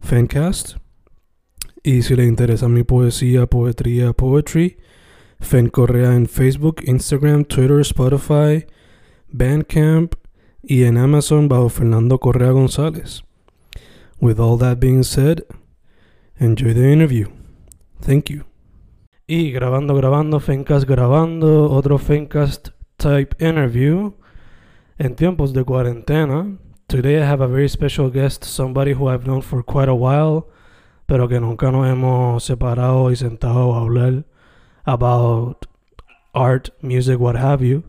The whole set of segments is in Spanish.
Fancast. Y si le interesa mi poesía, poetría, poetry, Fen Correa en Facebook, Instagram, Twitter, Spotify, Bandcamp y en Amazon bajo Fernando Correa González. With all that being said, enjoy the interview. Thank you. Y grabando, grabando, Fencast grabando, otro Fencast type interview en tiempos de cuarentena. Today I have a very special guest, somebody who I've known for quite a while, pero que nunca nos hemos separado y sentado a hablar about art, music, what have you.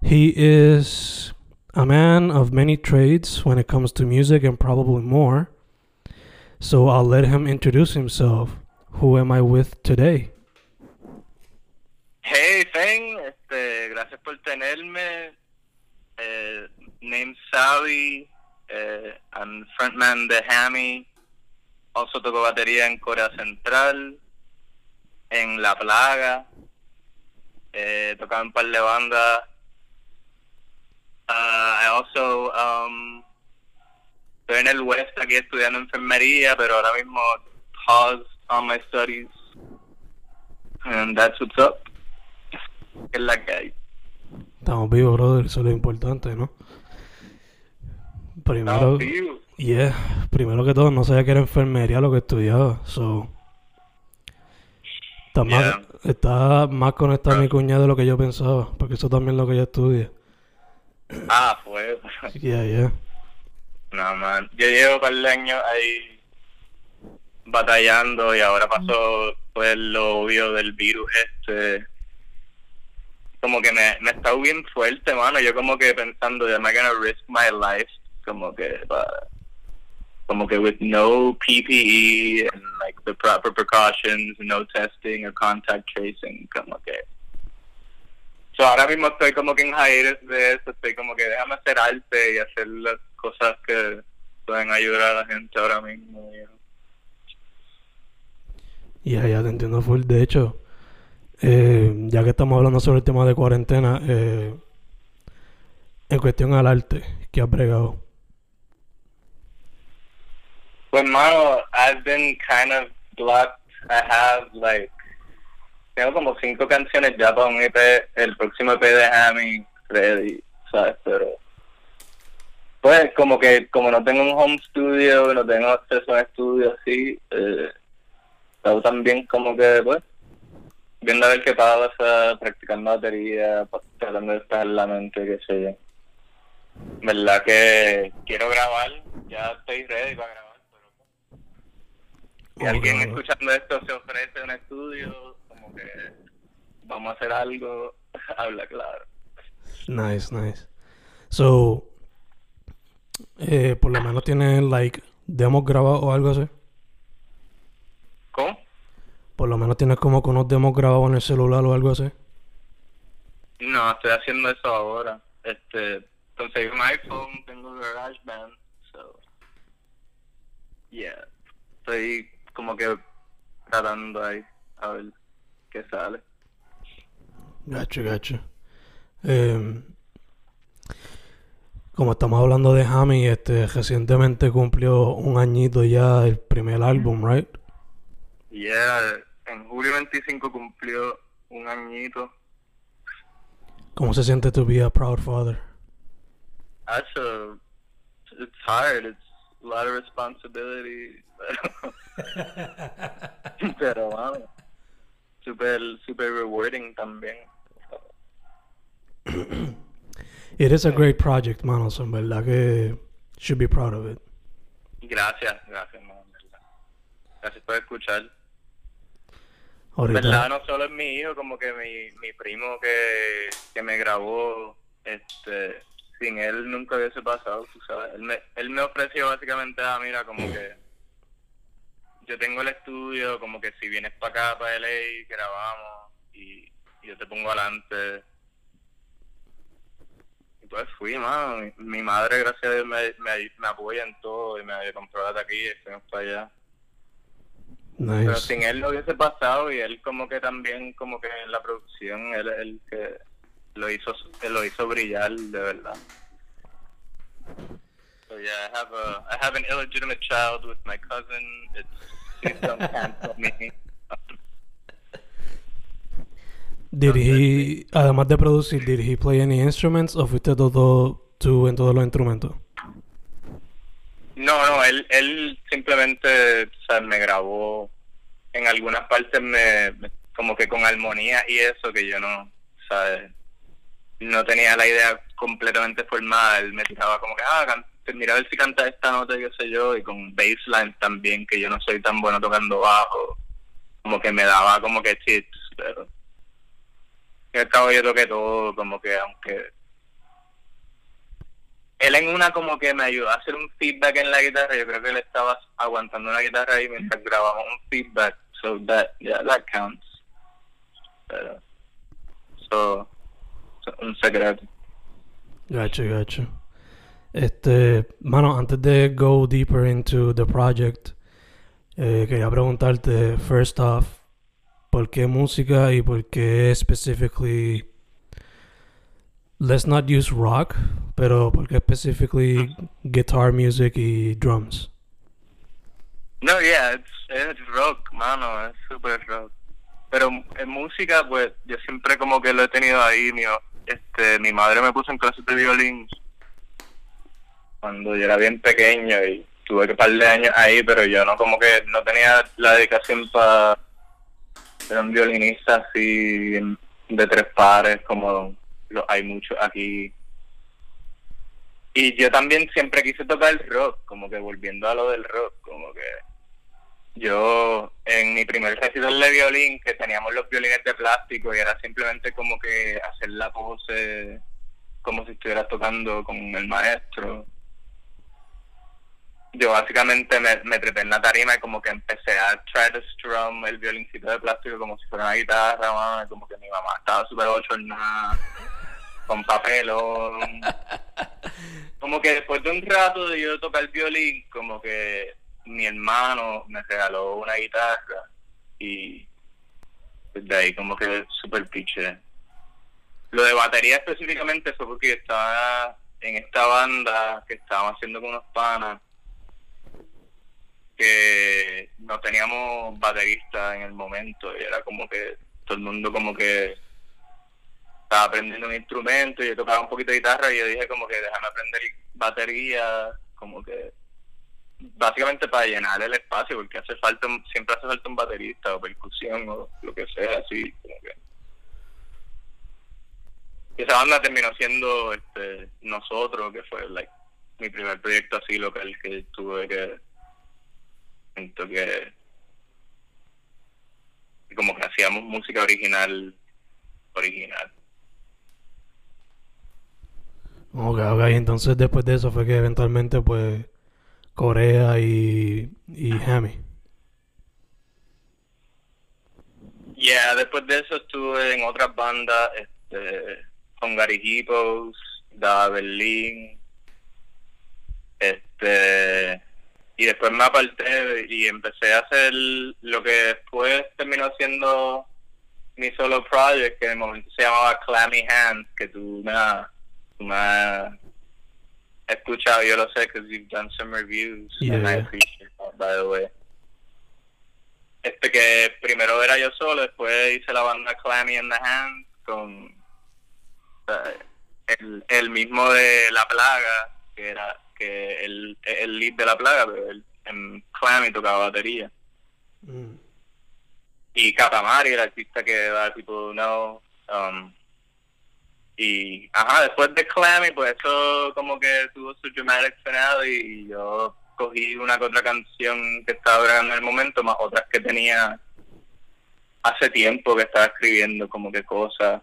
He is a man of many trades when it comes to music and probably more. So I'll let him introduce himself. Who am I with today? Hey, Feng, este, gracias por tenerme. Eh, name's Savi. Eh, I'm frontman de Hammy. Also toco batería en Corea Central, en La Plaga. Eh, tocaba en un par de bandas. Uh, I also um, estoy en el West aquí estudiando enfermería, pero ahora mismo pause on my studies. And that's what's up. Es la que hay. Estamos vivos, brother, eso es lo importante, ¿no? Primero, vivos. yeah, primero que todo, no sabía que era enfermería lo que estudiaba, so... Está, más, está más conectado a mi cuñada de lo que yo pensaba, porque eso también es lo que ella estudia. Ah, fue. Yeah, yeah. No, man. Yo llevo un par de años ahí batallando y ahora pasó pues lo obvio del virus este. Como que me, me está bien fuerte, mano. Yo como que pensando, am I gonna risk my life? Como que pa- como que with no PPE and like the proper precautions, no testing or contact tracing, como que So, ahora mismo estoy como que en hiatus de eso, estoy como que déjame hacer arte y hacer las cosas que pueden ayudar a la gente ahora mismo. know. Ya, ya te entiendo full. De hecho, eh, ya que estamos hablando sobre el tema de cuarentena, eh, en cuestión al arte, ¿qué has bregado? Pues, mano, I've been kind of blocked. I have, like, tengo como cinco canciones ya para un EP, el próximo EP de Hammy, ready, ¿sabes? Pero, pues, como que, como no tengo un home studio, no tengo acceso a estudio así, eh, también como que, pues, viendo a ver qué pasa, practicando batería, tratando de despejar la mente, qué sé yo. Verdad que quiero grabar, ya estoy ready para grabar, si alguien escuchando esto se ofrece un estudio, como que vamos a hacer algo, habla claro. Nice, nice. So, eh, por lo menos tienes, like, demos grabados o algo así. ¿Cómo? Por lo menos tienes como que unos demos grabados en el celular o algo así. No, estoy haciendo eso ahora. Este, conseguí un iPhone, tengo GarageBand, so yeah, estoy como que tratando ahí a ver qué sale. Gacho, gacho. Eh, como estamos hablando de Hammy, este, recientemente cumplió un añito ya el primer álbum, right? Yeah, en julio 25 cumplió un añito. ¿Cómo se siente to be a proud father? That's a, it's hard. It's a lot of responsibility. Pero, pero mano, super, super rewarding también. It is a great project, mano. So en verdad que should be proud of it. Gracias, gracias, mano. Gracias por escuchar. Ahorita. verdad no solo es mi hijo, como que mi, mi primo que, que me grabó, este, sin él nunca hubiese pasado, tú sabes. Él me, él me ofreció básicamente, ah, mira, como que yo tengo el estudio, como que si vienes para acá, para LA, grabamos y, y yo te pongo adelante. Y pues fui, mano. Mi, mi madre, gracias a Dios, me, me, me apoya en todo y me compró la taquilla y fuimos para allá. Pero Nice. sin él no hubiese pasado y él como que también como que en la producción él es el que lo hizo lo hizo brillar de verdad. So yeah, I have a I have an illegitimate child with my cousin. It's please don't cancel me. Did he, además de producir, did he play any instruments o fuiste todo tú en todos los instrumentos? No, no, él él simplemente o sea, me grabó en algunas partes me, me- como que con armonía y eso que yo no, ¿sabes? No tenía la idea completamente formada, él me tiraba como que, ah, can- mira a ver si canta esta nota qué sé yo, y con baseline también, que yo no soy tan bueno tocando bajo, como que me daba como que tips, pero y al cabo yo toqué todo, como que aunque él en una como que me ayudó a hacer un feedback en la guitarra, yo creo que él estaba aguantando una guitarra ahí mientras grabamos un feedback, so that, yeah, that counts. Pero, so, un secreto. Gotcha, gotcha. Este, mano, antes de go deeper into the project, eh, quería preguntarte, first off, ¿por qué música y por qué specifically, let's not use rock, pero por qué specifically guitar music y drums? No, yeah, it's, es rock, mano, es super rock. Pero en música, pues, yo siempre como que lo he tenido ahí, mi, este, mi madre me puso en clases de violín cuando yo era bien pequeño y tuve que par de años ahí, pero yo no como que no tenía la dedicación para ser un violinista así de tres pares como hay muchos aquí. Y yo también siempre quise tocar el rock, como que volviendo a lo del rock, como que yo en mi primer recital de violín, que teníamos los violines de plástico y era simplemente como que hacer la pose como si estuvieras tocando con el maestro. Yo básicamente me, me trepé en la tarima y como que empecé a try to strum el violincito de plástico como si fuera una guitarra, como que mi mamá estaba súper ochornada, con papelón. Como que después de un rato de yo tocar el violín, como que mi hermano me regaló una guitarra y desde ahí como que super piche. Lo de batería específicamente fue porque estaba en esta banda que estábamos haciendo con unos panas que no teníamos baterista en el momento y era como que todo el mundo como que estaba aprendiendo un instrumento y yo tocaba un poquito de guitarra y yo dije como que déjame aprender batería como que básicamente para llenar el espacio porque hace falta siempre hace falta un baterista o percusión o lo que sea así como esa banda terminó siendo este nosotros que fue like mi primer proyecto así local que tuve que siento que como que hacíamos música original original. Ok, ok, entonces después de eso fue que eventualmente pues Corea y, y Hammy. Yeah, después de eso estuve en otras bandas, este, con Gary Hippos, Da Berlin, este, y después me aparté y empecé a hacer lo que después terminó siendo mi solo project, que en el momento se llamaba Clammy Hands, que tú me me has escuchado, yo lo sé, because you've done some reviews, and I Yeah. appreciate that, by the way este que primero era yo solo, después hice la banda Clammy in the Hand con el, el mismo de La Plaga, que era que es el lead de la plaga, pero él en Clammy tocaba batería. Mm. Y Katamari, el artista que da tipo no. Um, y ajá, después de Clammy, pues eso como que tuvo su dramatic finale y yo cogí una que otra canción que estaba grabando en el momento, más otras que tenía hace tiempo que estaba escribiendo como que cosas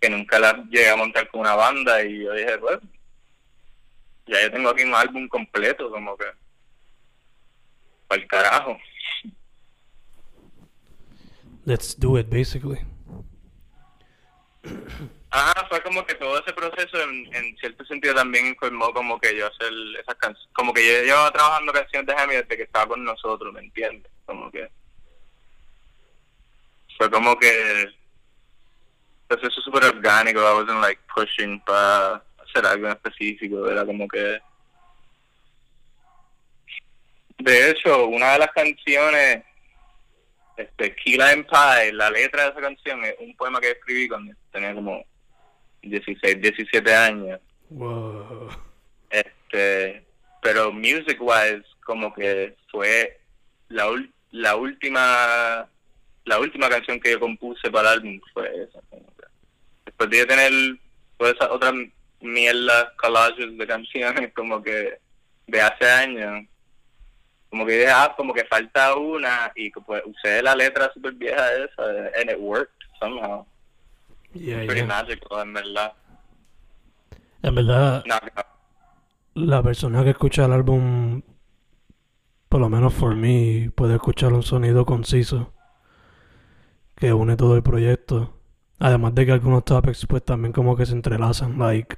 que nunca las llegué a montar con una banda y yo dije, pues, ya yo tengo aquí un álbum completo, como que, para el carajo. Let's do it, basically. Ajá, fue como que todo ese proceso en, cierto sentido también informó como que yo hacer esas canciones, como que yo llevaba trabajando canciones de Jamie desde que estaba con nosotros, ¿me entiendes? Como que fue como que proceso súper orgánico, I wasn't like pushing para hacer algo en específico, era como que de hecho, una de las canciones este, Lime Pie, la letra de esa canción es un poema que escribí cuando tenía como 16, 17 años. Wow. Este, pero music wise como que fue la, ul- la última la última canción que yo compuse para el álbum fue esa. Después de tener todas esas otras mierdas, collages de canciones como que de hace años, como que dije, ah, como que falta una y que, pues usé la letra súper vieja de esa and it worked somehow. Yeah, Pretty yeah. magical, en verdad. En verdad, No, no. la persona que escucha el álbum, por lo menos por mí, puede escuchar un sonido conciso que une todo el proyecto. Además de que algunos topics pues también como que se entrelazan, like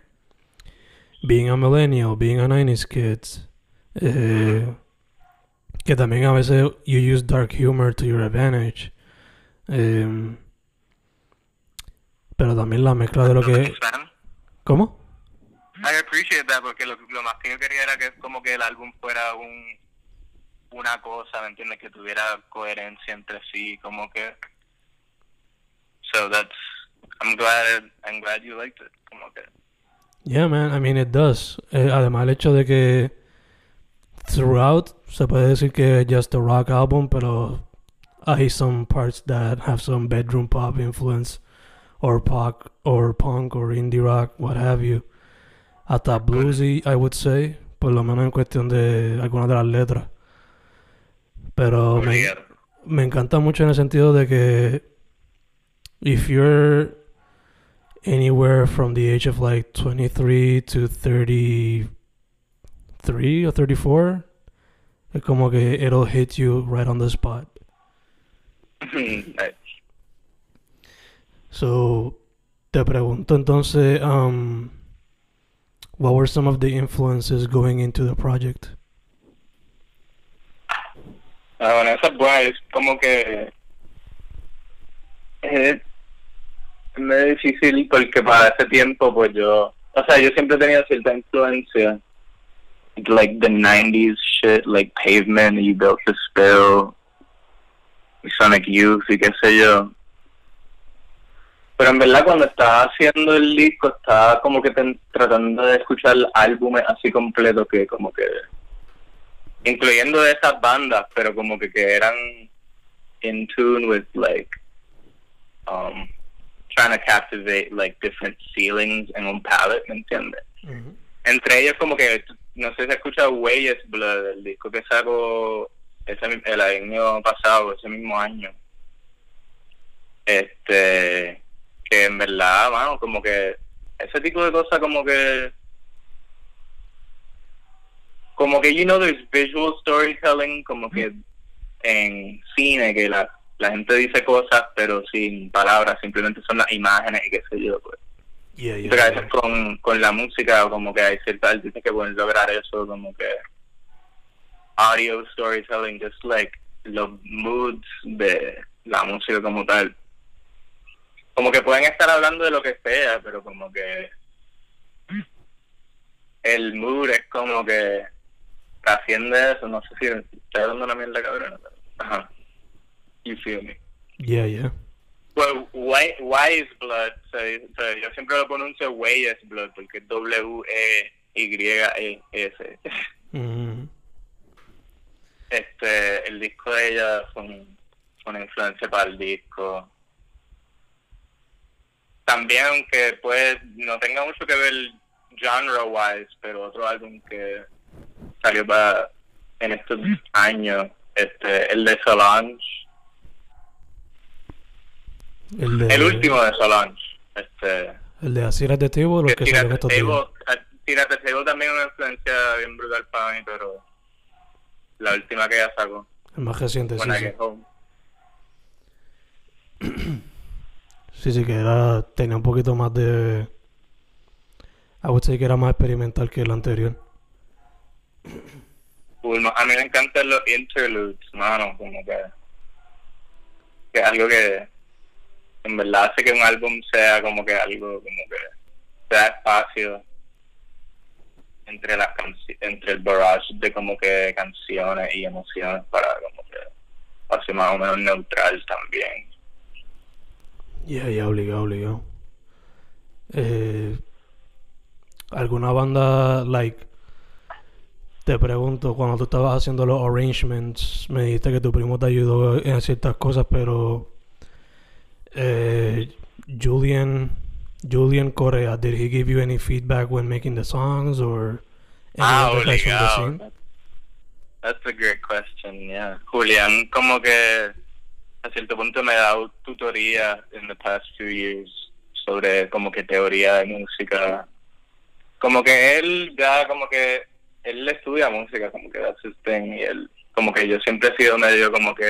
being a millennial, being a 90s kids, eh, que también a veces you use dark humor to your advantage. Em, pero también la mezcla de lo que... ¿Cómo? I appreciate that porque lo, lo más que yo quería era que como que el álbum fuera un una cosa, ¿me entiendes? Que tuviera coherencia entre sí, como que so that's I'm glad I'm glad you liked it, como que Yeah, man, I mean, it does. Eh, además, el hecho de que throughout se puede decir que just a rock album, pero hay some parts that have some bedroom pop influence, or pop, or punk, or indie rock, what have you. Hasta bluesy, I would say, por lo menos en cuestión de algunas de las letras. Pero me, me encanta mucho en el sentido de que if you're anywhere from the age of like 23 to 33 or 34 es como que it'll hit you right on the spot Nice. so te pregunto entonces um what were some of the influences going into the project Ah, bueno, esa es buena, es como que es medio difícil porque para ese tiempo pues yo, o sea, yo siempre he tenido cierta influencia like the 90s shit, like Pavement, You Built the Spill, Sonic Youth y qué sé yo. Pero en verdad cuando estaba haciendo el disco estaba como que ten- tratando de escuchar álbumes así completos que como que incluyendo de esas bandas, pero como que, que eran in tune with like um trying to captivate like different feelings en un palette, ¿me entiendes? Entre ellos como que no sé si has escuchado Weyes Blood, el disco que sacó ese el año pasado, ese mismo año. Este que en verdad, mano, como que ese tipo de cosas como que como que you know there's visual storytelling como que en cine que la, la gente dice cosas pero sin palabras simplemente son las imágenes y qué sé yo pues yeah yeah, pero a yeah. veces con, con la música como que hay ciertas artistas que pueden lograr eso como que audio storytelling just like los moods de la música como tal. Como que pueden estar hablando de lo que sea pero como que el mood es como que trasciende eso. No sé si estoy hablando una mierda cabrona pero ajá. You feel me. Yeah yeah Well, Wise Blood, yo siempre lo pronuncio Weyes Blood porque es W-E-Y-E-S Y-E-S. Mm. Este, el disco de ella fue un- fue una influencia para el disco. También, aunque pues no tenga mucho que ver genre-wise, pero otro álbum que salió para en estos años, este, el de Solange, El, de, el último de Solange, este, El de Asir at the Table, que que Tírate estos. Table, eh, Table también es una influencia bien brutal para mí, pero la última que ella sacó, El más reciente, sí, I sí. Home. Sí, sí, que era, tenía un poquito más de... Would say que era más experimental que el anterior. Uy, a mí me encantan los interludes, mano, como que, que algo que en verdad hace que un álbum sea como que algo, como que sea espacio entre las entre el barrage de como que canciones y emociones para como que así más o menos neutral también. Yeah, yeah, obligado, obligado. Eh, ¿Alguna banda, like, te pregunto, cuando tú estabas haciendo los arrangements, me dijiste que tu primo te ayudó en ciertas cosas, pero eh, Julian, Julian Correa, did he give you any feedback when making the songs or any Ah, other scene? obligado. That's a great question, yeah. Julián como que a cierto punto me ha dado tutoría in the past few years sobre como que teoría de música. Como que él ya como que él estudia música, como que that's his thing y él como que yo siempre he sido medio como que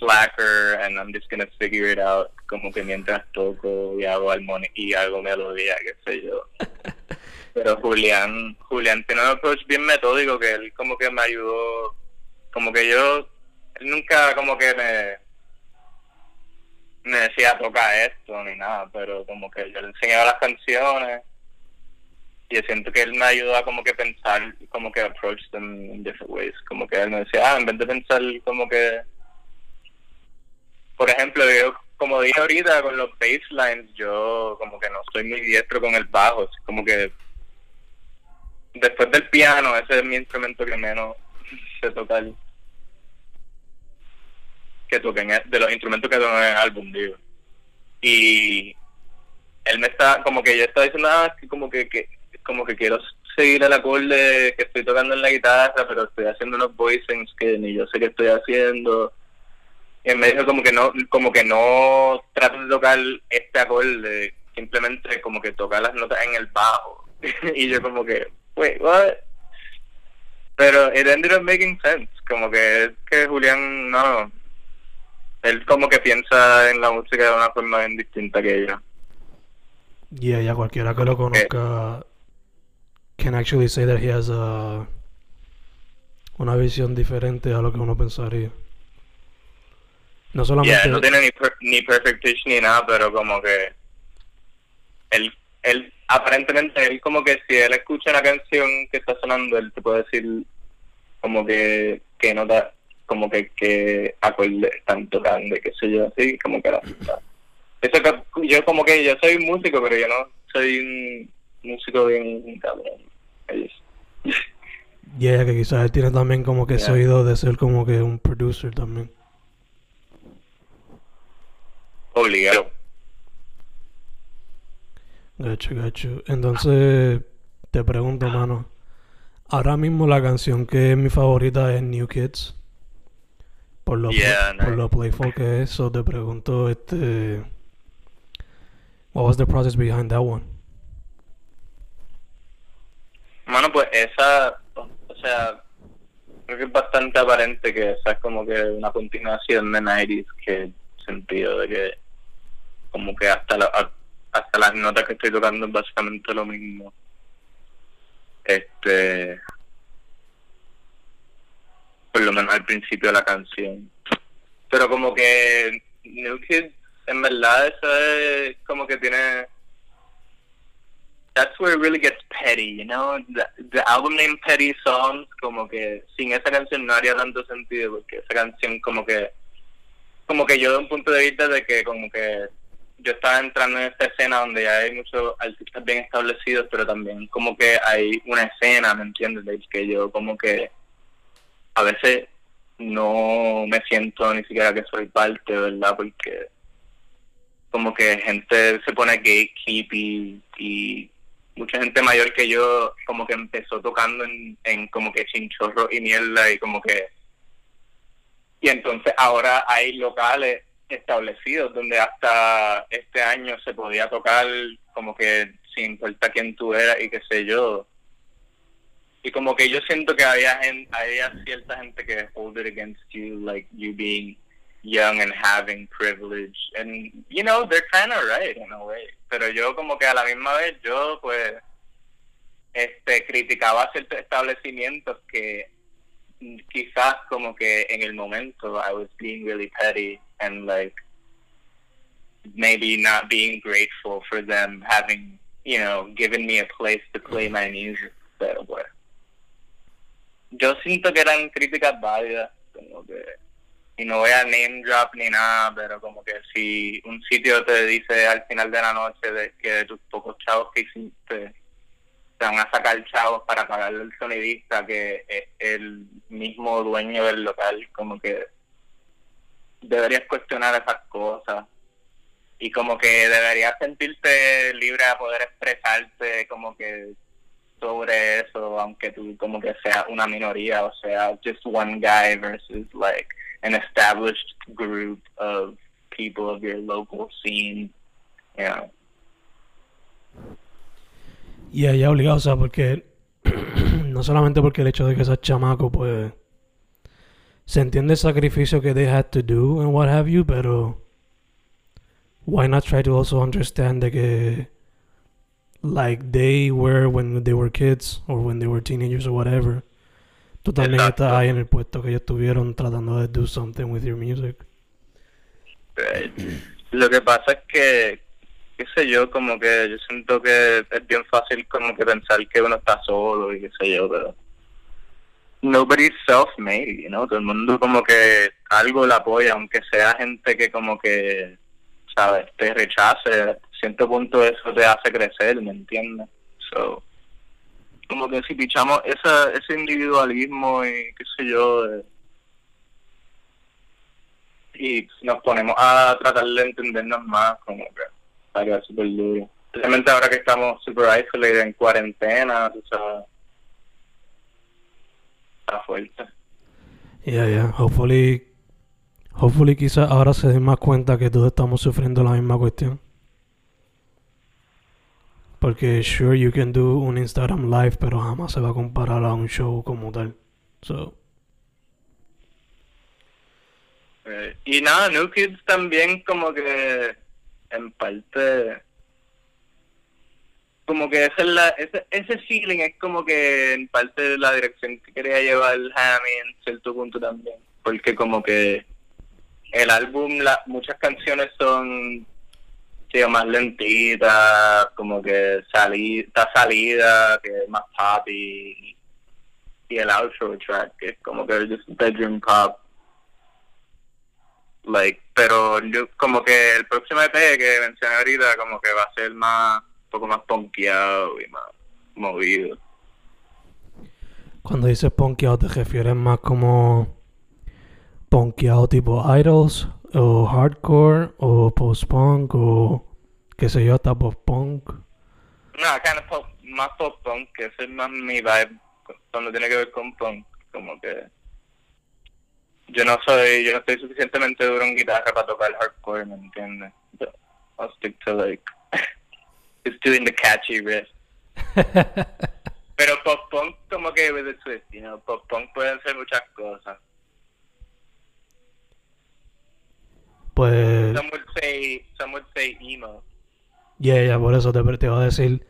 slacker and I'm just gonna figure it out como que mientras toco y hago armónica y hago melodía, qué sé yo. Pero Julián, Julián tiene un approach bien metódico que él como que me ayudó, como que yo, él nunca como que me, me decía toca esto ni nada, pero como que yo le enseñaba las canciones y yo siento que él me ayudó a como que pensar, como que approach them in different ways, como que él me decía, ah, en vez de pensar como que, por ejemplo, yo como dije ahorita con los basslines, yo como que no soy muy diestro con el bajo, como que después del piano, ese es mi instrumento que menos sé tocar. Que toquen, de los instrumentos que tocan en el álbum, digo. Y él me está, como que yo estaba diciendo, ah, como que, que, como que quiero seguir el acorde que estoy tocando en la guitarra, pero estoy haciendo unos voicings que ni yo sé qué estoy haciendo. Y él me dijo como que no, como que no trato de tocar este acorde, simplemente como que tocar las notas en el bajo. y yo como que, wait, what? Pero it ended up making sense, como que es que Julián, no, él como que piensa en la música de una forma bien distinta que yo. Yeah, ya cualquiera que lo conozca can actually say that he has a, una visión diferente a lo que uno pensaría. No solamente... Yeah, no tiene ni, per- ni perfect pitch ni nada, pero como que él, él, aparentemente, él como que si él escucha una canción que está sonando, él te puede decir como que, que nota, como que, que acorde están tocando, qué sé yo, así, como que la Eso que, yo como que, yo soy músico, pero yo no soy un músico bien cabrón. Yeah, que quizás él tiene también como que ese Yeah. oído de ser como que un producer también. Obligado. Gacho, gacho. Entonces, te pregunto, mano. Ahora mismo la canción que es mi favorita es New Kids. Por lo, Yeah, por lo playful que es. So te pregunto, este... What was the process behind that one? Mano, pues esa, o sea, creo que es bastante aparente que esa es como que una continuación de 90s, que sentido de que como que hasta la, hasta las notas que estoy tocando es básicamente lo mismo. Este, por lo menos al principio de la canción. Pero como que New Kids, en verdad, eso es como que tiene that's where it really gets petty, you know? The, the album name Petty Songs, como que sin esa canción no haría tanto sentido, porque esa canción como que, como que yo de un punto de vista de que como que yo estaba entrando en esta escena donde ya hay muchos artistas bien establecidos, pero también como que hay una escena, ¿me entiendes? De que yo como que a veces no me siento ni siquiera que soy parte, ¿verdad? Porque como que gente se pone gatekeep y, y mucha gente mayor que yo como que empezó tocando en, en como que chinchorro y mierda y como que y entonces ahora hay locales establecidos donde hasta este año se podía tocar como que sin importar quién tú eras y qué sé yo. Y como que yo siento que había gente, había cierta gente que it against you like you being young and having privilege. And you know they're kind of right in a way. Pero yo como que a la misma vez yo pues este criticaba ciertos establecimientos que quizás como que en el momento I was being really petty and like maybe not being grateful for them having you know given me a place to play my music pero pues yo siento que eran críticas válidas como que y no voy a name drop ni nada, pero como que si un sitio te dice al final de la noche de que de tus pocos chavos que hiciste te van a sacar chavos para pagarle al sonidista que el mismo dueño del local, como que deberías cuestionar esas cosas y como que deberías sentirte libre de poder expresarte como que sobre eso, aunque tú como que seas una minoría, o sea, just one guy versus like an established group of people of your local scene, you know. Y yeah, ya obligado, o sea, porque no solamente porque el hecho de que seas chamaco, pues se entiende el sacrificio que they had to do and what have you, pero why not try to also understand de que like they were when they were kids or when they were teenagers or whatever. Tú también Exacto. estás ahí en el puesto que ellos estuvieron tratando de do something with your music. Right. Lo que pasa es que, qué sé yo, como que yo siento que es bien fácil como que pensar que uno está solo y qué sé yo, pero nobody's self-made, know, todo el mundo como que algo le apoya, aunque sea gente que como que, sabes, te rechace, a cierto punto eso te hace crecer, ¿me entiendes? So, como que si pichamos esa, ese individualismo y qué sé yo, de- y nos ponemos a tratar de entendernos más, como que estaría súper duro. Especialmente ahora que estamos super isolated en cuarentena, tú sabes. Está fuerte. Yeah, yeah. Hopefully, hopefully quizás ahora se den más cuenta que todos estamos sufriendo la misma cuestión. Porque sure you can do un Instagram live, pero jamás se va a comparar a un show como tal. So, Eh, y nada, New Kids también como que en parte como que esa es la, ese, ese feeling es como que en parte la dirección que quería llevar Hammy en cierto punto también porque como que el álbum la, muchas canciones son tío, más lentitas como que salida está salida que es más pop y, y el outro track que es como que just bedroom pop like pero yo como que el próximo EP que mencioné ahorita como que va a ser más un poco más ponkeado y más movido cuando dices ponkeado, ¿te refieres más como ponkeado tipo idols? ¿O hardcore? ¿O post-punk? ¿O qué sé yo, hasta post-punk? no kind of pop, más pop punk que ese es más mi vibe cuando tiene que ver con punk como que yo no soy yo no estoy suficientemente duro en guitarra para tocar hardcore me entiendes So, I'll stick to like just doing the catchy riff Pero pop punk como que with a twist, you know, pop punk pueden ser muchas cosas. pues, Some would say, some would say emo. yeah, yeah, por eso te, te iba a decir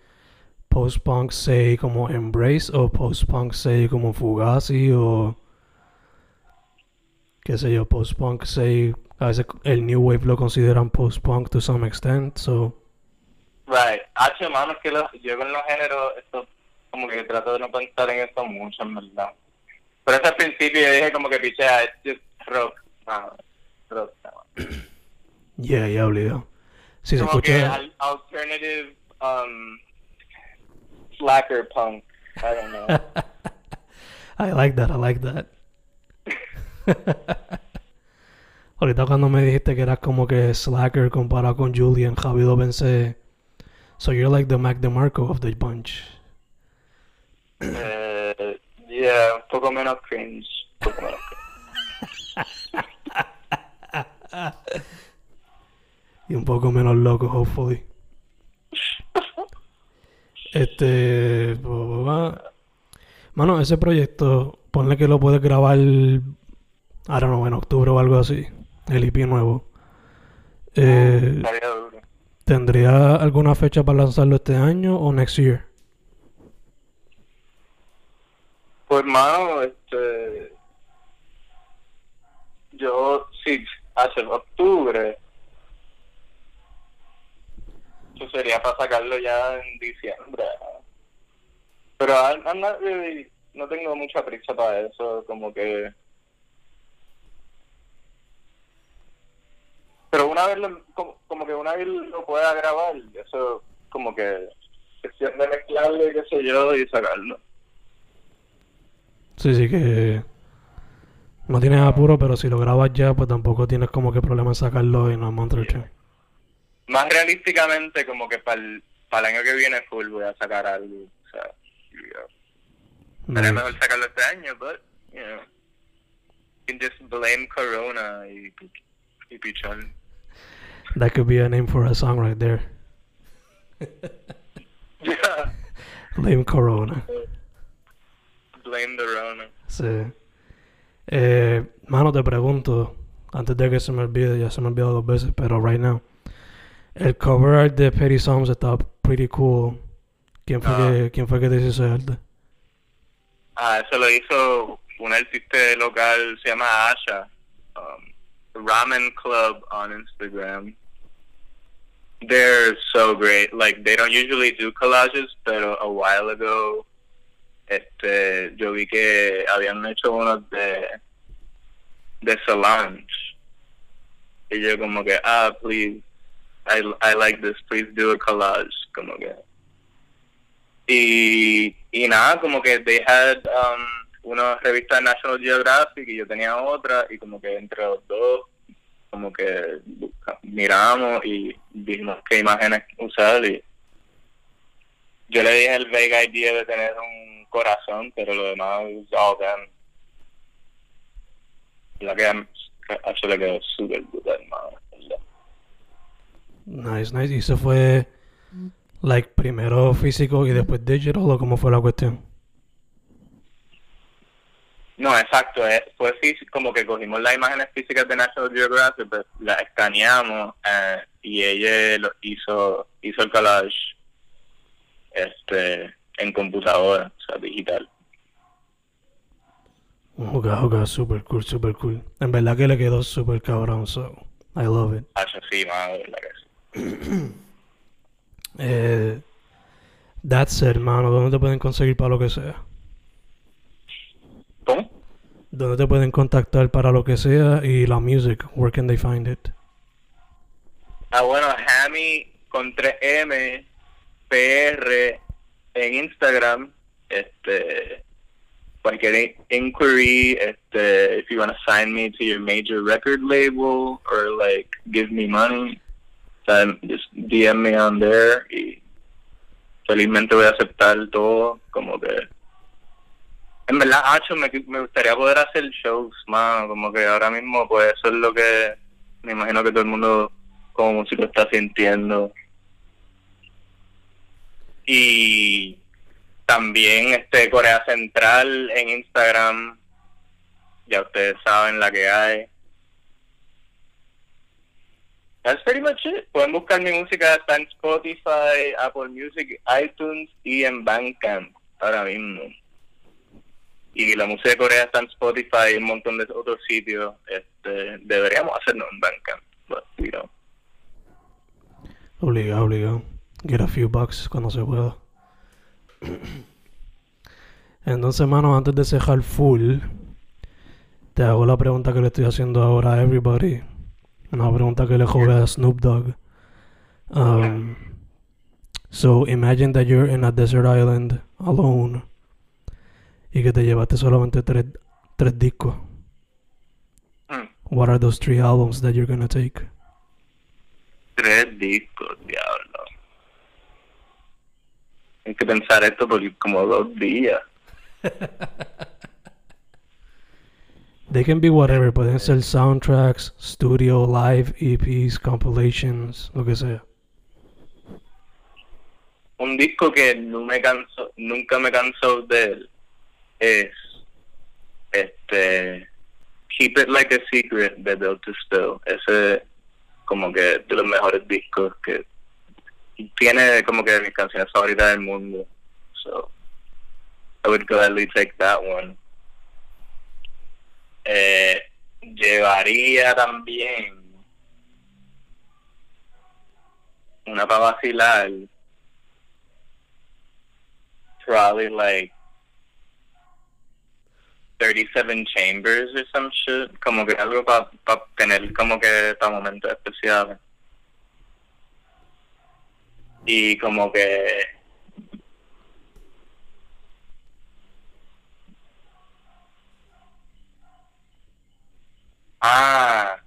post-punk say como Embrace o post-punk say como Fugazi o qué sé yo, post-punk say a veces el new wave lo consideran post-punk to some extent, so Right. H, mano, es que los, yo con los géneros, esto, como que trato de no pensar en eso mucho, en verdad. Pero al principio yo dije como que pichea, es just rock. Ah, rock. no. yeah, yeah, obligado. Si se como que al- alternative um, slacker punk. I don't know. I like that, I like that. Ahorita cuando me dijiste que eras como que slacker comparado con Julian, Javido pensé... So you're like the Mac DeMarco of the bunch. Eh, yeah, un poco menos cringe. Un poco menos cringe. Y un poco menos loco, hopefully. Este... Mano, ese proyecto, ponle que lo puedes grabar... I don't know, en octubre o algo así. El IP nuevo. Eh, duro. ¿Tendría alguna fecha para lanzarlo este año o next year? Pues, mano, este. Yo, sí, hace octubre. Eso sería para sacarlo ya en diciembre. Pero I'm- I'm not really- no tengo mucha prisa para eso, como que. Pero una vez lo, como, como que una vez lo pueda grabar, eso como que cuestión de mezclarlo y qué sé yo y sacarlo. Sí, sí que... No tienes apuro, pero si lo grabas ya, pues tampoco tienes como que problema en sacarlo a month or two. más realísticamente como que para el, para el año que viene full voy a sacar algo o sea know. sería mejor sacarlo este año but you know you can just blame corona y, y pichón That could be a name for a song right there. yeah Lame Corona. blame the rona Sí. Eh, mano, te pregunto, antes de que se me olvide, ya se me ha olvidado dos veces, pero right now. El cover art de Petty Songs está pretty cool. ¿Quién fue, Ah. que, ¿quién fue que te hizo ese arte? ah eso lo hizo un artista local se llama Asha um, Ramen Club on Instagram they're so great. Like they don't usually do collages pero a while ago este yo vi que habían hecho unos de de Solange. Y yo como que ah please I, I like this please do a collage como que. Y y nada como que they had um, una revista de National Geographic y yo tenía otra y como que entre los dos como que miramos y vimos qué imágenes usar y yo le dije el vague idea de tener un corazón pero lo demás was all them la que actually quedó súper brutal. Nice, nice. ¿Y se fue, like, primero físico y después digital o cómo fue la cuestión? No, exacto. eh, Fue físico, como que cogimos las imágenes físicas de National Geographic, pues, las escaneamos eh, y ella lo hizo hizo el collage este en computadora, o sea, digital. Ok, ok, super cool, super cool. En verdad que le quedó super cabrón, so I love it. Hacho, sí, mano, de verdad que. Eh, that's it, hermano. ¿Dónde te pueden conseguir para lo que sea? ¿Dónde te pueden contactar para lo que sea? Y la music, where can they find it? Ah, bueno, Hammy con 3M PR en Instagram. Este, cualquier in- inquiry, este, if you want to sign me to your major record label or like give me money, then just DM me on there y felizmente voy a aceptar todo, como que en verdad, Hacho, me, me gustaría poder hacer shows más, como que ahora mismo, pues eso es lo que me imagino que todo el mundo como músico está sintiendo. Y también este Corea Central en Instagram, ya ustedes saben la que hay. That's pretty much it. Pueden buscar mi música en Spotify, Apple Music, iTunes y en Bandcamp ahora mismo. Y la música de Corea está en Spotify y un montón de otros sitios. Este, deberíamos hacerlo en Bandcamp, but we don't. Obligado, obligado. Get a few bucks cuando se pueda. Entonces, mano, antes de cerrar full, te hago la pregunta que le estoy haciendo ahora a everybody. Una pregunta que le jode a Snoop Dogg. Um, so imagine that you're in a desert island alone y que te llevaste solamente tres, tres discos. Hmm. What are those three albums that you're gonna take? Tres discos, diablo. Hay que pensar esto por como dos días. They can be whatever, pueden ser soundtracks, studio, live, EPs, compilations, lo que sea. Un disco que no me canso, nunca me cansó de él es este Keep It Like a Secret de Delta Still. Ese como que de los mejores discos que tiene como que mis canciones favoritas del mundo. So I would gladly take that one. Eh, llevaría también una para vacilar. Probably like 37 chambers or some shit. Como que algo para pa tener como que para momentos especiales. Y como que Ah.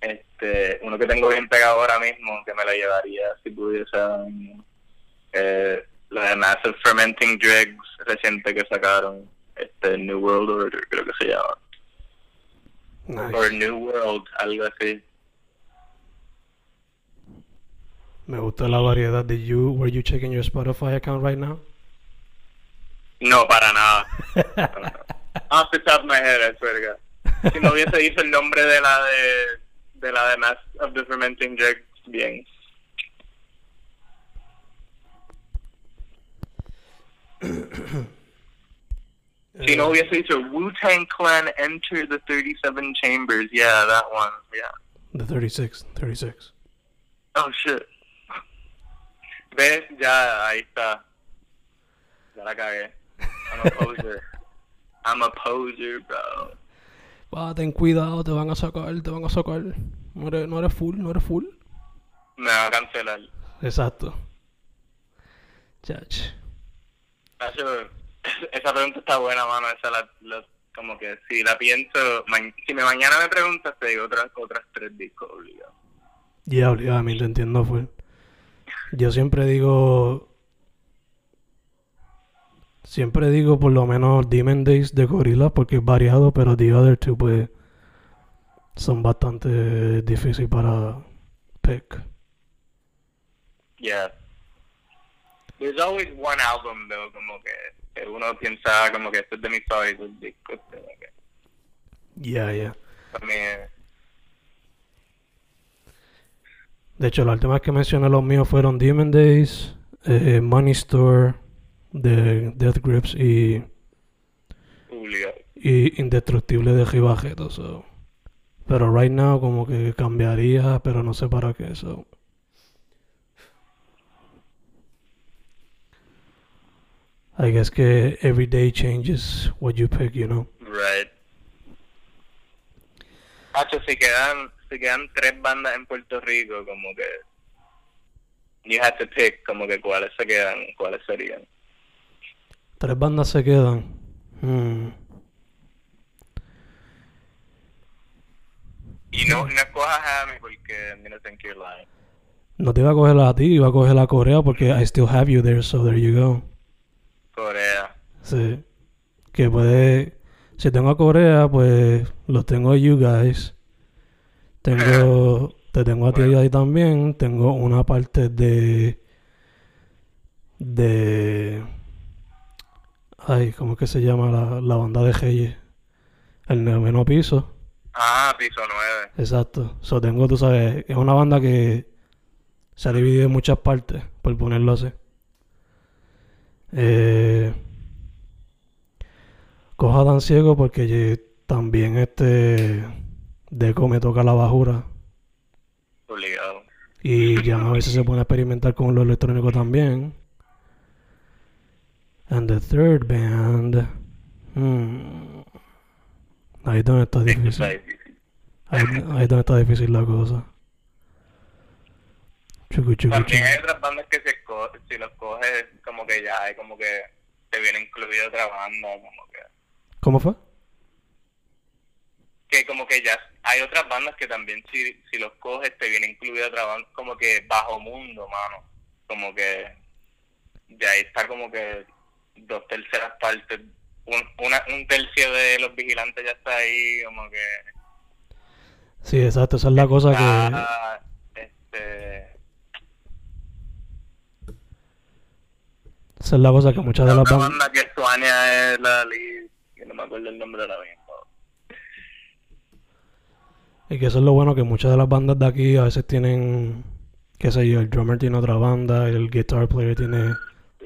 Este, uno que tengo bien pegado ahora mismo, que me lo llevaría si pudiese. Eh, la de Massive Fermenting Dregs reciente que sacaron. Este, New World Order, creo que se llama. Nice. New World, algo así. Me gusta la variedad de you. Were you checking your Spotify account right now? No, para nada. Para nada. Off the top of my head, I swear to God. Si no hubiese dicho el nombre de la de, de la de Mass of the Fermenting Dregs, bien. Si no hubiese dicho Wu-Tang Clan Enter the 37 Chambers, yeah, that one, yeah. The 36, 36. Oh, shit. ¿Ves? Ya, ahí está. Ya la cagué. I'm a poser. I'm a poser, bro. Va, ten cuidado, te van a sacar, te van a sacar. No eres, no eres full, no eres full. Me va a cancelar. Exacto. Chach. Esa pregunta está buena, mano. Esa la, la- como que si la pienso, ma- si me mañana me preguntas, te digo otras, otras tres discos obligados. Ya, obligado, te entiendo full. Yo siempre digo. Siempre digo por lo menos Demon Days de Gorilla porque es variado, pero The Other Two, pues. Son bastante difíciles para pick. Yeah. There's always one album, though, como que, uno piensa como que este es de mis favoritos discos. Como que, Yeah, yeah. mí, De hecho, las últimas que mencioné los míos fueron Demon Days, eh, Money Store, de Death Grips y, obligado. y Indestructible de Gibajeto. So. Pero right now como que cambiaría, pero no sé para qué. So. I guess que every day changes what you pick, you know. Right. Hacho, si quedan, si quedan tres bandas en Puerto Rico, como que you have to pick como que cuáles se quedan, cuáles serían. Tres bandas se quedan. Hmm. Y no, no escojas a mí porque I'm gonna think you're lying. No te iba a coger a ti, iba a coger a Corea porque I still have you there, so there you go. Corea. Sí. Que puede. Si tengo a Corea, pues los tengo a you guys. Tengo. Te tengo a ti Bueno. ahí también. Tengo una parte de. De. Ay, ¿cómo es que se llama la, la banda de Reyes? El noveno piso. Ah, piso 9. Exacto. So tengo, tú sabes, es una banda que se ha dividido en muchas partes, por ponerlo así. Eh, coja tan ciego porque también este Deco me toca la bajura Obligado. y ya a veces se pone a experimentar con lo electrónico también. And the third band, hmm, ahí es donde está difícil. Ahí, ahí es donde está difícil la cosa. Chucu, chucu, También hay otras bandas que se co- si los coges, como que ya hay como que te viene incluida otra banda, como que... ¿Cómo fue? que como que ya hay otras bandas que también si, si los coges te viene incluida otra banda como que bajo mundo mano. Como que de ahí está como que dos terceras partes. Un, una, un tercio de los vigilantes ya está ahí como que Sí, exacto, esa es la cosa que... ah, este Esa es la cosa que muchas de la las bandas... banda que Suania es la que no me acuerdo el nombre ahora mismo Y que eso es lo bueno, que muchas de las bandas de aquí a veces tienen, qué sé yo, el drummer tiene otra banda, el guitar player tiene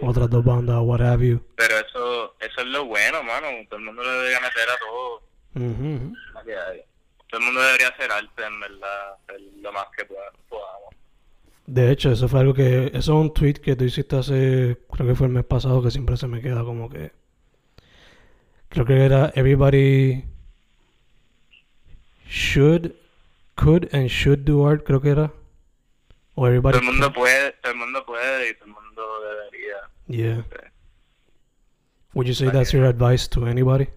otras dos bandas, what have you. pero eso eso es lo bueno mano todo el mundo le debería meter a todo la que hay. Todo el mundo debería hacer arte, en verdad, lo más que pueda-. De hecho, eso fue algo que... Eso es un tweet que tú hiciste hace, creo que fue el mes pasado, que siempre se me queda como que... Creo que era everybody should, could and should do art, creo que era. O everybody... Todo el mundo puede, todo el mundo puede y todo el mundo debería. Yeah. Would you say that's your advice to anybody?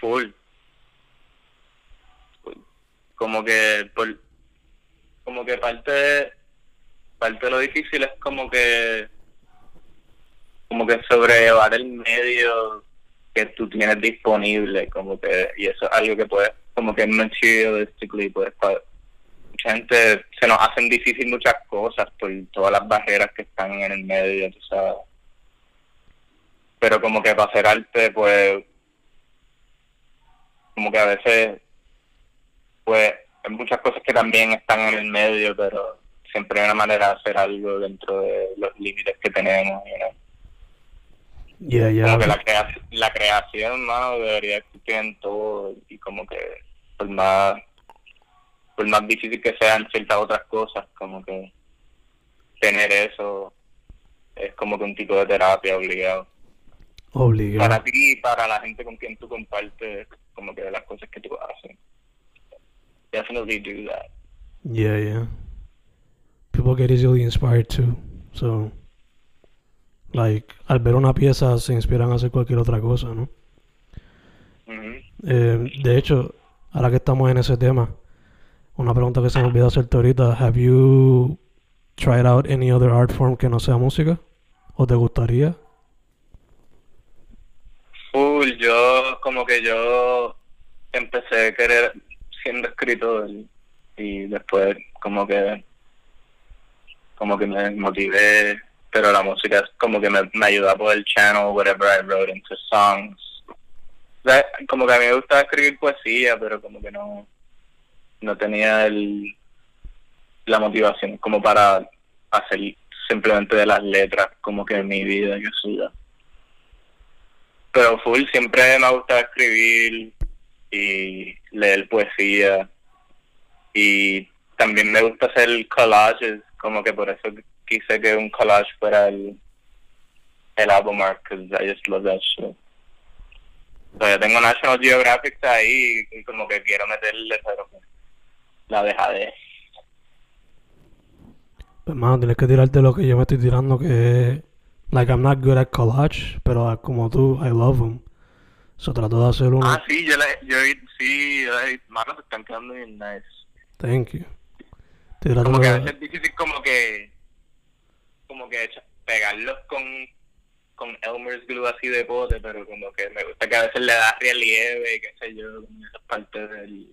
Full. Full. Como que por, como que parte parte de lo difícil es como que como que sobrellevar el medio que tú tienes disponible como que y eso es algo que puedes como que materialistically puedes pa- mucha gente se nos hacen difícil muchas cosas por todas las barreras que están en el medio tú sabes. Pero como que para hacer arte pues como que a veces pues hay muchas cosas que también están en el medio pero siempre hay una manera de hacer algo dentro de los límites que tenemos you know? Yeah, yeah. como que la, crea- la creación mano debería existir en todo y como que por más por más difícil que sean ciertas otras cosas como que tener eso es como que un tipo de terapia obligado Obligado. para ti y para la gente con quien tú compartes como que las cosas que tú haces definitely do that Yeah, yeah. People get easily inspired too. So, like, al ver una pieza se inspiran a hacer cualquier otra cosa, ¿no? Ujú. Eh, de hecho, ahora que estamos en ese tema, una pregunta que se me olvidó hacerte ahorita, have you tried out any other art form que no sea música? ¿O te gustaría? Full, yo como que yo empecé a querer siendo escritor y después como que como que me motivé pero la música es como que me, me ayudó a poder channel whatever I wrote into songs. Como que a mí me gustaba escribir poesía pero como que no no tenía el la motivación como para hacer simplemente de las letras como que mi vida que sea pero full siempre me ha gustado escribir y leer poesía y también me gusta hacer collages como que por eso quise que un collage fuera el el album art because I just love that shit o sea, yo tengo National Geographic ahí y como que quiero meterle pero la dejadé Pues, mano, tienes que tirarte lo que yo me estoy tirando, que. Like, I'm not good at collage, pero ah, como tú, I love them. So, trato de hacer uno. ah sí yo le yo sí yo mano están quedando bien nice Thank you. Tratando como que a veces es difícil como que como que pegarlos con con Elmer's glue así de pote pero como que me gusta que a veces le da relieve qué sé yo como esa parte del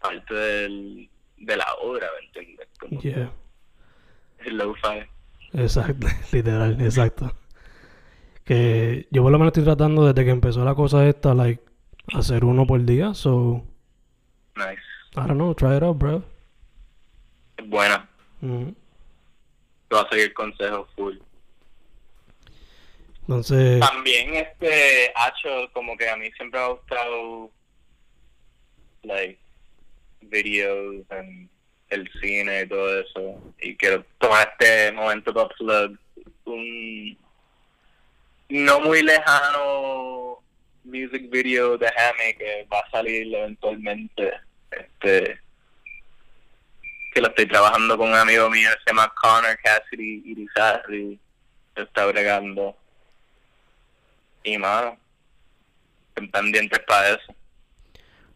parte del de la obra ¿me entiendes? como Yeah. el lo-fi Exacto, literal, exacto. Que yo por lo menos estoy tratando desde que empezó la cosa esta, like, hacer uno por día, so, nice I don't know, try it out, bro. es buena Mm. te voy a seguir consejos full Entonces, También este Hacho, como que a mí siempre me ha gustado like videos en el cine y todo eso. Y quiero tomar este momento para plug un no muy lejano music video de Hammy que va a salir eventualmente. Este que lo estoy trabajando con un amigo mío, se llama Connor Cassidy Irizarry, lo está bregando. Y mano, estén pendientes para eso.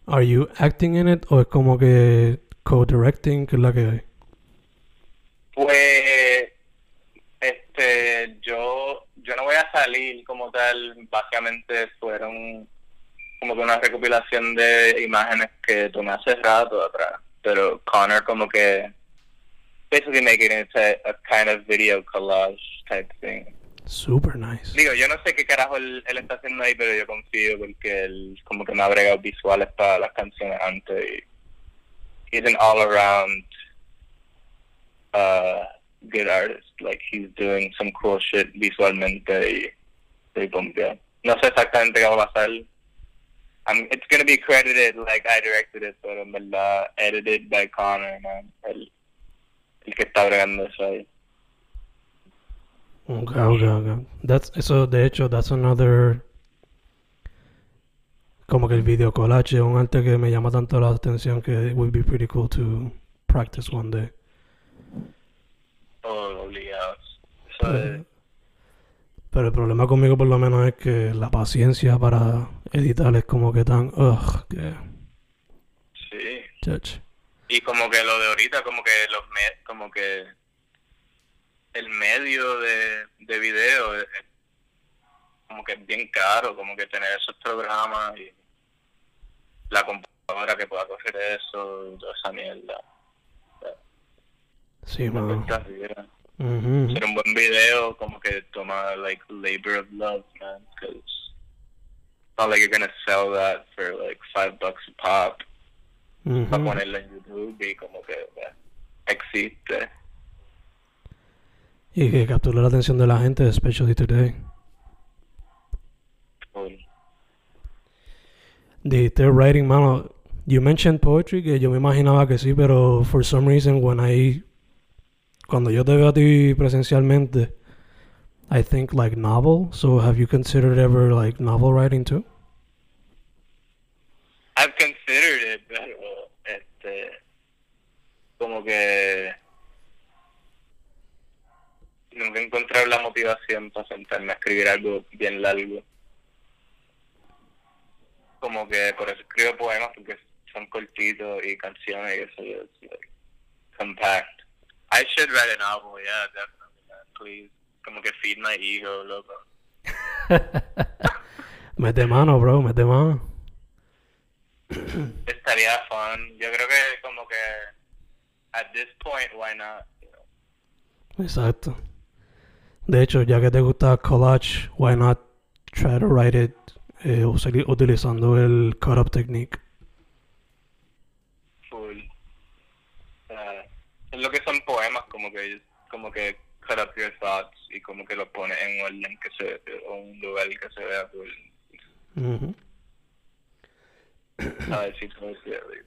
Are you acting in it o es como que co-directing, que es la que hay? Pues, este, yo, yo no voy a salir como tal, básicamente fueron como que una recopilación de imágenes que tomé hace rato atrás, pero Connor como que basically making it a, a kind of video collage type thing. Super nice. Digo, yo no sé qué carajo él, él está haciendo ahí, pero yo confío porque él como que me ha bregado visuales para las canciones antes y he's an all around uh, good artist. Like he's doing some cool shit visualmente y estoy pompeado. No sé exactamente qué va a pasar. I'm, it's gonna be credited like I directed it, pero en verdad edited by Connor, man. El, el que está bregando eso ahí. Okay, okay, okay. That's, eso, de hecho, that's another... Como que el video collage es un arte que me llama tanto la atención que it would be pretty cool to practice one day. Oh, obligados. Eso es... Pero, pero el problema conmigo por lo menos es que la paciencia para editar es como que tan... Ugh, que... Sí. Chach. Y como que lo de ahorita, como que los me como que el medio de, de video es, es como que es bien caro, como que tener esos programas y la computadora que pueda coger eso y toda esa mierda. Sí, arriba. Ujú. Hacer un buen video como que toma like labor of love, man, because it's not like you're gonna sell that for like five bucks a pop. Ujú. para ponerlo en YouTube y como que eh, existe. Y que capture la atención de la gente, especially today. Full. Dijiste writing, mano. You mentioned poetry, que yo me imaginaba que sí, pero for some reason when I... Cuando yo te veo a ti presencialmente, I think like novel. So have you considered ever like novel writing too? I've considered it, pero este como que nunca he encontrado la motivación para sentarme a escribir algo bien largo. Como que por eso escribo poemas porque son cortitos y canciones y eso es like, compact. I should write a novel, yeah, definitely, man, please. Como que feed my ego, loco. mete mano, bro, mete mano. estaría fun. Yo creo que como que at this point why not? you know? Exacto. De hecho, ya que te gusta collage, why not try to write it eh, utilizando el cut-up technique? Full. Uh, es lo que son poemas como que como que cut up your thoughts y como que lo pones en un orden que se o un lugar que se vea cool. Ujú. ¿Sabes? Sí, como que, like,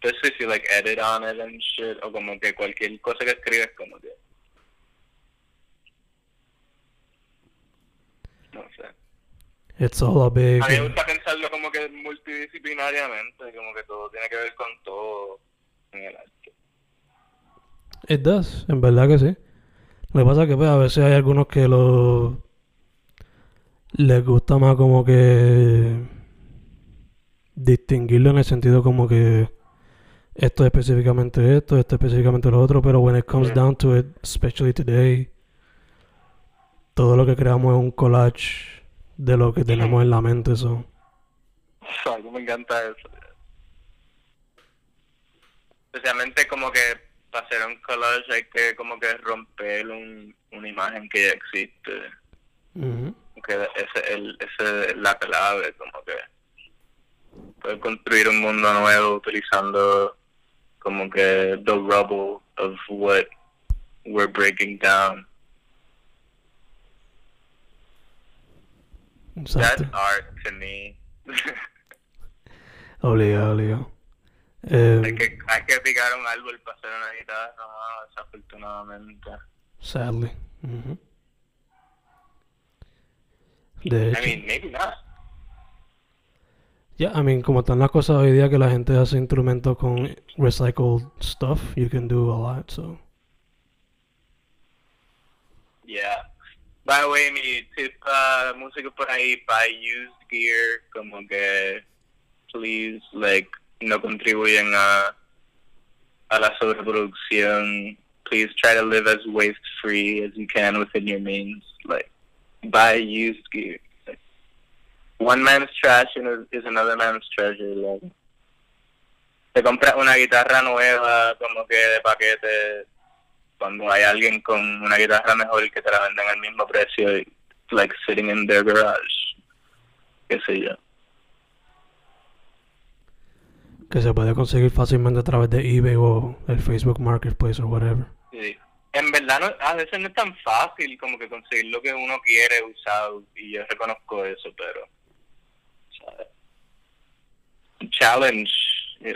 Especially si like edit on it and shit o como que cualquier cosa que escribes como que no sé. It's all a big... A mí me gusta pensarlo como que multidisciplinariamente, como que todo tiene que ver con todo en el arte. It does, en verdad que sí. Lo que pasa es que pues, a veces hay algunos que lo les gusta más como que distinguirlo en el sentido como que esto es específicamente esto, esto es específicamente lo otro, pero when it comes down to it, especially today, todo lo que creamos es un collage de lo que tenemos en la mente, eso. Me encanta eso. Especialmente como que para un collage hay que como que romper un, una imagen que ya existe. Ujú. Que ese, el, ese es la clave, como que poder construir un mundo nuevo utilizando como que the rubble of what we're breaking down. Exacto. That's art to me. Obligado, obligado. Eh, hay, que, hay que picar un árbol para hacer una guitarra, no, desafortunadamente. sadly. De I hecho. mean, maybe not. Yeah, I mean, como están las cosas hoy día que la gente hace instrumentos con recycled stuff, you can do a lot, so. Yeah. By the way, mi tip uh, música por ahí, buy used gear, como que, please, like, no contribuyen a, a la sobreproducción. Please try to live as waste free as you can within your means. Like, buy used gear. Like, one man's trash is, another man's treasure. Like, te compras una guitarra nueva, como que de paquete, cuando hay alguien con una guitarra mejor que te la venden al mismo precio, like sitting in their garage, qué sé yo. Que se puede conseguir fácilmente a través de eBay o el Facebook Marketplace o whatever. Sí. En verdad, no, a veces no es tan fácil como que conseguir lo que uno quiere usado, y yo reconozco eso, pero. ¿sabes? Challenge,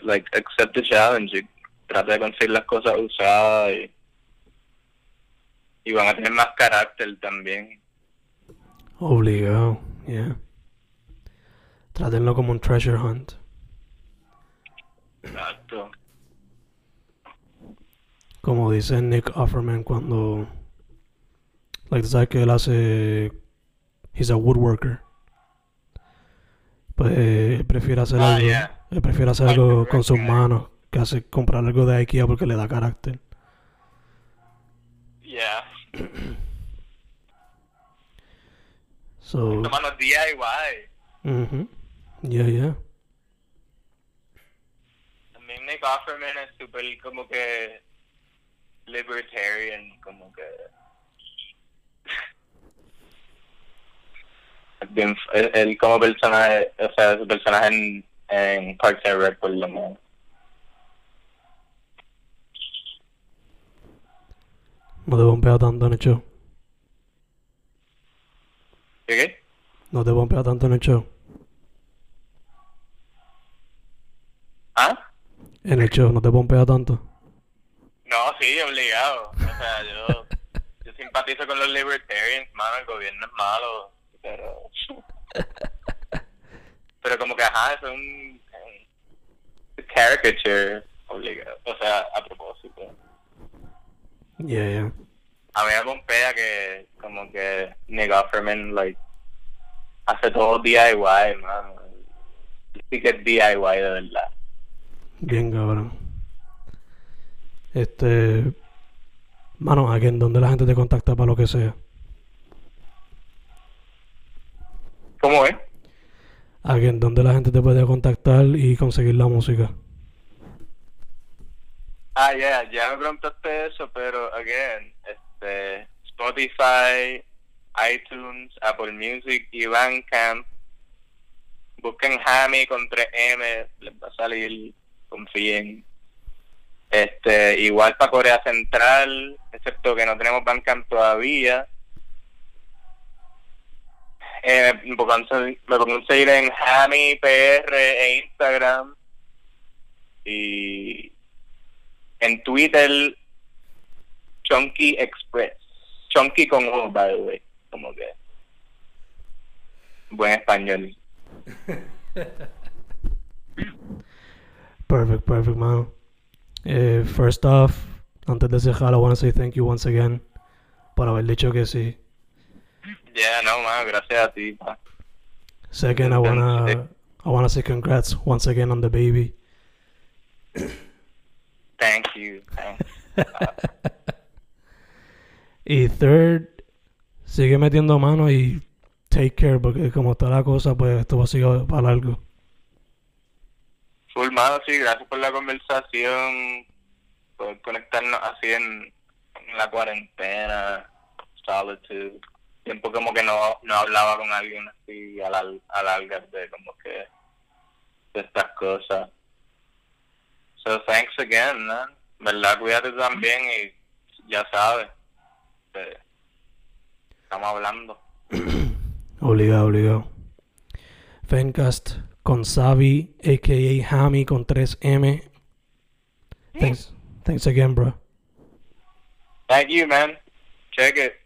like, accept the challenge, y trata de conseguir las cosas usadas y. Y van a tener más carácter también. Obligado, yeah. Trátenlo como un treasure hunt. Exacto. Como dice Nick Offerman cuando. Like, sabes que él hace. He's a woodworker. Pues eh, él prefiere hacer Ah, algo. yeah. Él prefiere hacer algo con sus manos que hace comprar algo de IKEA porque le da carácter. Yeah. So. Tomando DIY. mhm Yeah, yeah. Nick Offerman es súper como que libertarian, como que bien, él, él como personaje, o sea, su personaje en, en Parks and Rec por lo menos. No te bombea tanto en el show. ¿Qué qué? No te bombea tanto en el show. ¿Ah? En el show, no te bombea tanto. No, sí, obligado. O sea, yo, yo simpatizo con los libertarians, mano, el gobierno es malo, pero... Pero como que, ajá, es un, un caricature obligado, o sea, a propósito. Yeah, yeah. A mí me pompea que como que Nick Offerman, like, hace todo DIY, mano. Sí que es DIY de verdad. Bien cabrón. Este. Mano, aquí en donde la gente te contacta para lo que sea. ¿Cómo es? Aquí en donde la gente te puede contactar y conseguir la música. Ah, yeah, ya me preguntaste eso, pero, again, este, Spotify, iTunes, Apple Music y Bandcamp. Busquen Hammy con 3M, les va a salir, confíen. Este, igual para Corea Central, excepto que no tenemos Bandcamp todavía. Eh, me pueden seguir- en Hammy PR e Instagram. Y en Twitter, Chunky Express. Chunky con O, by the way. Como que. Buen español. Perfect, perfect, mano. Eh, first off, antes de cerrar, I want to say thank you once again por haber dicho que sí. Yeah, no, man, gracias a ti. Second, I wanna I wanna say congrats once again on the baby. Thank you. Thanks. Y third, sigue metiendo mano y take care porque como está la cosa, pues esto va a seguir para largo. Full, mano, sí, gracias por la conversación. Por conectarnos así en, la cuarentena, solitude. Tiempo como que no, no hablaba con alguien así a, la, a largas de como que de estas cosas. So thanks again, man. ¿Verdad? Cuídate también y ya sabes. que estamos hablando. Obligado, obligado. Fencast con Savi, a.k.a. Hammy con 3M. Thanks, thanks again, bro. Thank you, man. Check it.